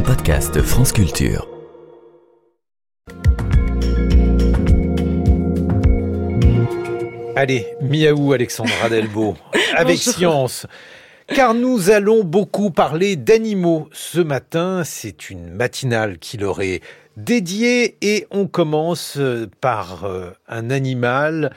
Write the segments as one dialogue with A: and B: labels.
A: un podcast France Culture.
B: Allez, miaou Alexandra Delbo, avec science. Car nous allons beaucoup parler d'animaux ce matin. C'est une matinale qui leur est dédiée et on commence par euh, un animal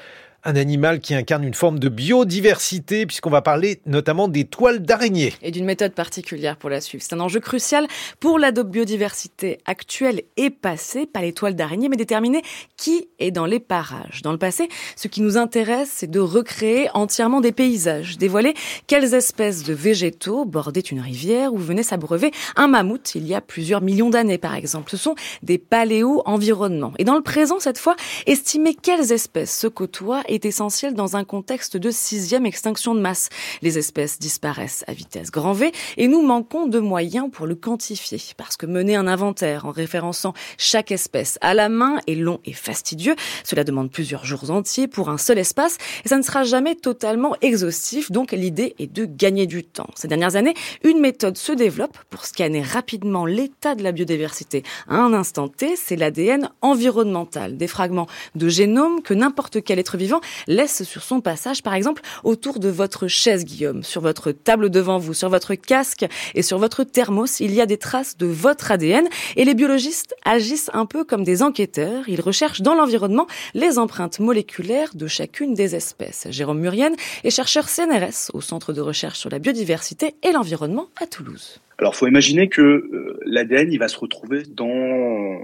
B: un animal qui incarne une forme de biodiversité, puisqu'on va parler notamment des toiles d'araignée.
C: Et d'une méthode particulière pour la suivre. C'est un enjeu crucial pour la biodiversité actuelle et passée, pas les toiles d'araignée, mais déterminer qui est dans les parages. Dans le passé, ce qui nous intéresse, c'est de recréer entièrement des paysages, dévoiler quelles espèces de végétaux bordaient une rivière ou venaient s'abreuver un mammouth il y a plusieurs millions d'années, par exemple. Ce sont des paléo-environnements. Et dans le présent, cette fois, estimer quelles espèces se côtoient est essentiel dans un contexte de sixième extinction de masse. Les espèces disparaissent à vitesse grand V et nous manquons de moyens pour le quantifier. Parce que mener un inventaire en référençant chaque espèce à la main est long et fastidieux. Cela demande plusieurs jours entiers pour un seul espace et ça ne sera jamais totalement exhaustif. Donc l'idée est de gagner du temps. Ces dernières années, une méthode se développe pour scanner rapidement l'état de la biodiversité à un instant T. C'est l'ADN environnemental, des fragments de génome que n'importe quel être vivant laisse sur son passage, par exemple, autour de votre chaise, Guillaume, sur votre table devant vous, sur votre casque et sur votre thermos, il y a des traces de votre ADN et les biologistes agissent un peu comme des enquêteurs. Ils recherchent dans l'environnement les empreintes moléculaires de chacune des espèces. Jérôme Murienne est chercheur CNRS au Centre de recherche sur la biodiversité et l'environnement à Toulouse.
D: Alors, faut imaginer que euh, l'ADN, il va se retrouver dans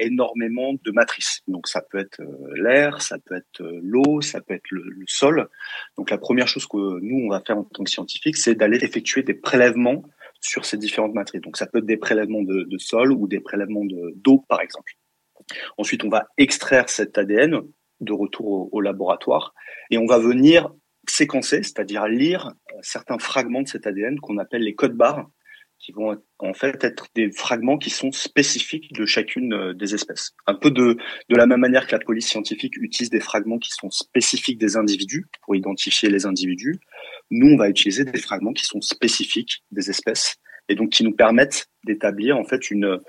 D: énormément de matrices. Donc, ça peut être euh, l'air, ça peut être euh, l'eau, ça peut être le, sol. Donc, la première chose que nous, on va faire en tant que scientifique, c'est d'aller effectuer des prélèvements sur ces différentes matrices. Donc, ça peut être des prélèvements de, sol ou des prélèvements d'eau, par exemple. Ensuite, on va extraire cet ADN de retour au, au laboratoire et on va venir séquencer, c'est-à-dire lire certains fragments de cet ADN qu'on appelle les codes barres qui vont en fait être des fragments qui sont spécifiques de chacune euh, des espèces. Un peu de, de la même manière que la police scientifique utilise des fragments qui sont spécifiques des individus pour identifier les individus, nous, on va utiliser des fragments qui sont spécifiques des espèces et donc qui nous permettent d'établir en fait une,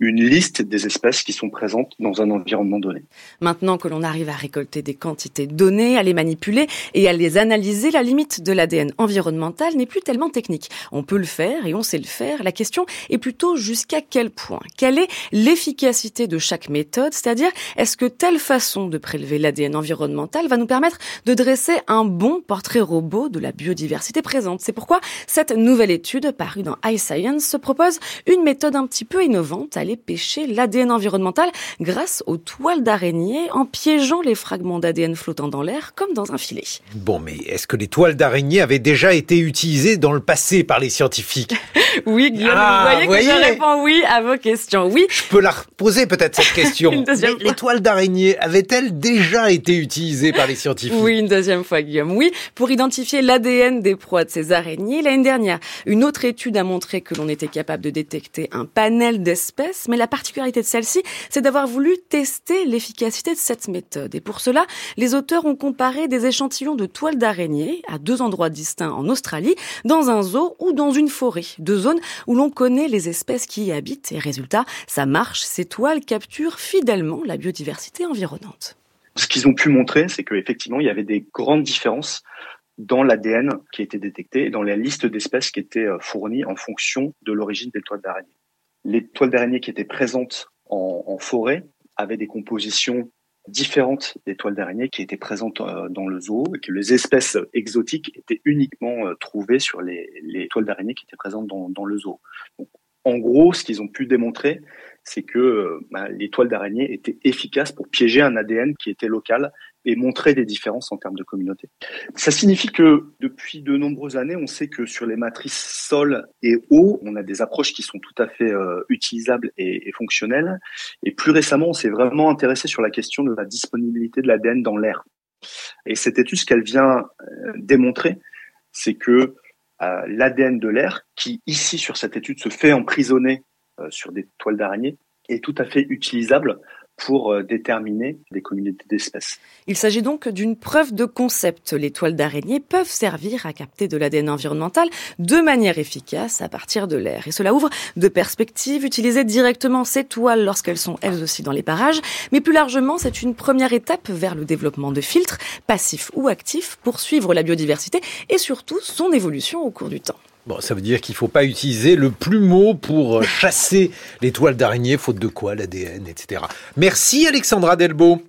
D: une liste des espèces qui sont présentes dans un environnement donné.
C: Maintenant que l'on arrive à récolter des quantités données, à les manipuler et à les analyser, la limite de l'ADN environnemental n'est plus tellement technique. On peut le faire et on sait le faire. La question est plutôt jusqu'à quel point? Quelle est l'efficacité de chaque méthode? C'est-à-dire, est-ce que telle façon de prélever l'ADN environnemental va nous permettre de dresser un bon portrait robot de la biodiversité présente? C'est pourquoi cette nouvelle étude parue dans iScience se propose une méthode un petit peu innovante pêcher l'ADN environnemental grâce aux toiles d'araignée en piégeant les fragments d'ADN flottant dans l'air comme dans un filet.
B: Bon, mais est-ce que les toiles d'araignée avaient déjà été utilisées dans le passé par les scientifiques?
C: Oui, Guillaume, ah, vous voyez que je réponds oui à vos questions. Oui.
B: Je peux la reposer peut-être cette question. les toiles d'araignée avaient-elles déjà été utilisées par les scientifiques
C: Oui, une deuxième fois, Guillaume. Oui, pour identifier l'ADN des proies de ces araignées. L'année dernière, une autre étude a montré que l'on était capable de détecter un panel d'espèces mais la particularité de celle-ci, c'est d'avoir voulu tester l'efficacité de cette méthode. Et pour cela, les auteurs ont comparé des échantillons de toiles d'araignée à deux endroits distincts en Australie, dans un zoo ou dans une forêt, deux où l'on connaît les espèces qui y habitent. Et résultat, ça marche, ces toiles capturent fidèlement la biodiversité environnante.
D: Ce qu'ils ont pu montrer, c'est qu'effectivement, il y avait des grandes différences dans l'ADN qui était détecté et dans la liste d'espèces qui étaient euh, fournies en fonction de l'origine des toiles d'araignée les toiles d'araignée qui étaient présentes en, forêt avaient des compositions différentes des toiles qui étaient présentes euh, dans le zoo et que les espèces exotiques étaient uniquement euh, trouvées sur les, toiles d'araignée qui étaient présentes dans, le zoo. en gros, ce qu'ils ont pu démontrer, c'est que euh, bah, les toiles d'araignée étaient efficaces pour piéger un ADN qui était local et montrer des différences en termes de communauté. Ça signifie que depuis de nombreuses années, on sait que sur les matrices sol et eau, on a des approches qui sont tout à fait euh, utilisables et, fonctionnelles. Et plus récemment, on s'est vraiment intéressé sur la question de la disponibilité de l'ADN dans l'air. Et cette étude, ce qu'elle vient euh, démontrer, c'est que l'ADN de l'air, qui ici sur cette étude se fait emprisonner sur des toiles d'araignée, est tout à fait utilisable pour euh, déterminer des communautés d'espèces.
C: Il s'agit donc d'une preuve de concept. Les toiles d'araignée peuvent servir à capter de l'ADN environnemental de manière efficace à partir de l'air. Et cela ouvre de perspectives. Utiliser directement ces toiles lorsqu'elles sont elles aussi dans les parages. Mais plus largement, c'est une première étape vers le développement de filtres, passifs ou actifs, pour suivre la biodiversité et surtout son évolution au cours du temps.
B: Bon, ça veut dire qu'il ne faut pas utiliser le plumeau pour chasser les toiles d'araignée, faute de quoi l'ADN, etc. Merci Alexandra Delbo.